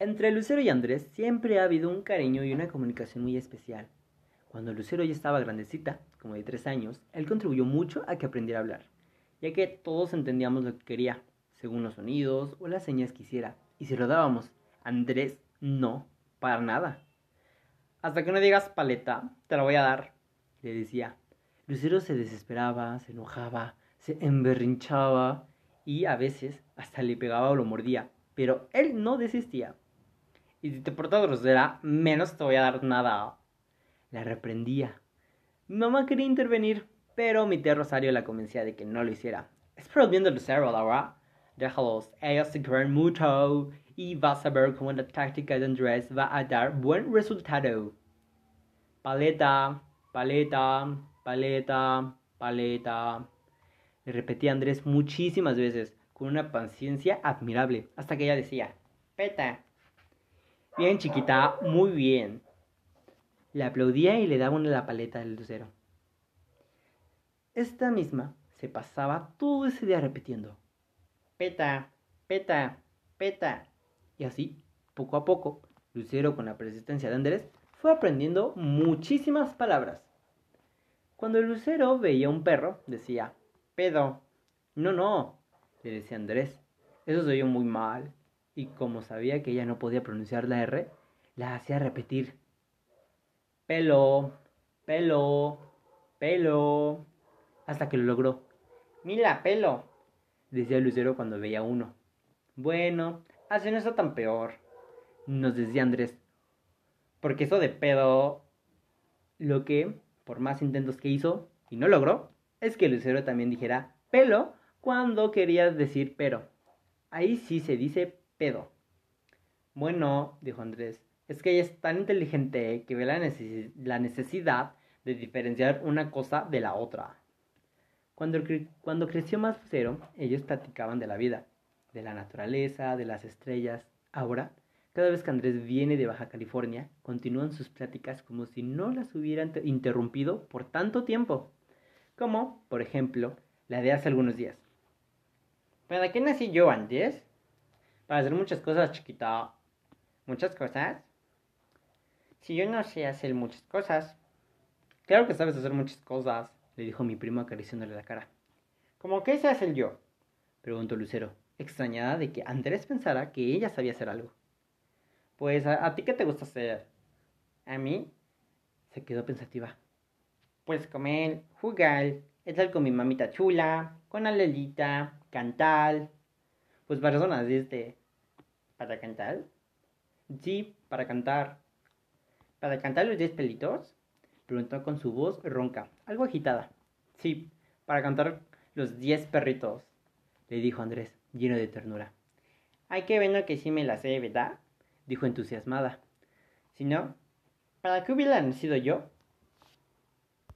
Entre Lucero y Andrés siempre ha habido un cariño y una comunicación muy especial. Cuando Lucero ya estaba grandecita, como de tres años, él contribuyó mucho a que aprendiera a hablar, ya que todos entendíamos lo que quería, según los sonidos o las señas que hiciera. Y si lo dábamos, Andrés no, para nada. Hasta que no digas paleta, te la voy a dar, le decía. Lucero se desesperaba, se enojaba, se emberrinchaba y a veces hasta le pegaba o lo mordía, pero él no desistía. Y si te portas grosera, menos te voy a dar nada. La reprendía. Mi mamá quería intervenir, pero mi tía Rosario la convencía de que no lo hiciera. Espero viendo Lucero, Laura. Déjalos, ellos se quieren mucho y vas a ver cómo la táctica de Andrés va a dar buen resultado. Paleta, paleta, paleta, paleta. Le repetía Andrés muchísimas veces, con una paciencia admirable, hasta que ella decía, peta. Bien, chiquita, muy bien. Le aplaudía y le daba una la paleta del lucero. Esta misma se pasaba todo ese día repitiendo, peta, peta, peta. Y así, poco a poco, Lucero, con la persistencia de Andrés, fue aprendiendo muchísimas palabras. Cuando Lucero veía un perro, decía, pedo. No, no, le decía Andrés. Eso se oyó muy mal. Y como sabía que ella no podía pronunciar la R, la hacía repetir. Pelo, pelo, pelo. Hasta que lo logró. Mira, pelo, decía Lucero cuando veía uno. Bueno, así no está tan peor, nos decía Andrés. Porque eso de pedo, lo que, por más intentos que hizo y no logró, es que Lucero también dijera pelo cuando quería decir pero. Ahí sí se dice pedo. Bueno, dijo Andrés, es que ella es tan inteligente que ve la, necesidad de diferenciar una cosa de la otra. Cuando, cuando creció más Lucero, ellos platicaban de la vida, de la naturaleza, de las estrellas. Ahora cada vez que Andrés viene de Baja California, continúan sus pláticas como si no las hubieran interrumpido por tanto tiempo. Como, por ejemplo, la de hace algunos días. ¿Para qué nací yo antes? Para hacer muchas cosas, chiquita. ¿Muchas cosas? Si yo no sé hacer muchas cosas. Claro que sabes hacer muchas cosas, le dijo mi primo acariciándole la cara. ¿Cómo qué se hace yo? preguntó Lucero, extrañada de que Andrés pensara que ella sabía hacer algo. Pues, ¿a, ti qué te gusta hacer? ¿A mí? Se quedó pensativa. Pues comer, jugar, estar con mi mamita chula, con Alelita, cantar. Pues personas, este. ¿Para cantar? Sí, para cantar. ¿Para cantar los diez pelitos? Preguntó con su voz ronca, algo agitada. Sí, para cantar los diez perritos, le dijo Andrés, lleno de ternura. Ay, qué bueno que sí me la sé, ¿verdad? dijo entusiasmada. Si no, ¿para qué hubiera nacido yo?